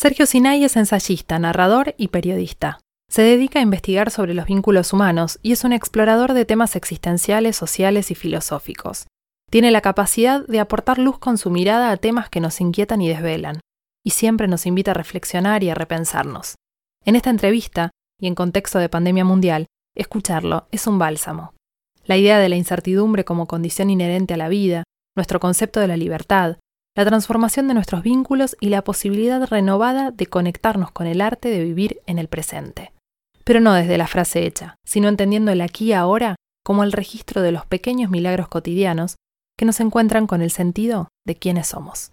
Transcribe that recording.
Sergio Sinay es ensayista, narrador y periodista. Se dedica a investigar sobre los vínculos humanos y es un explorador de temas existenciales, sociales y filosóficos. Tiene la capacidad de aportar luz con su mirada a temas que nos inquietan y desvelan, y siempre nos invita a reflexionar y a repensarnos. En esta entrevista, y en contexto de pandemia mundial, escucharlo es un bálsamo. La idea de la incertidumbre como condición inherente a la vida, nuestro concepto de la libertad, la transformación de nuestros vínculos y la posibilidad renovada de conectarnos con el arte de vivir en el presente. Pero no desde la frase hecha, sino entendiendo el aquí y ahora como el registro de los pequeños milagros cotidianos que nos encuentran con el sentido de quiénes somos.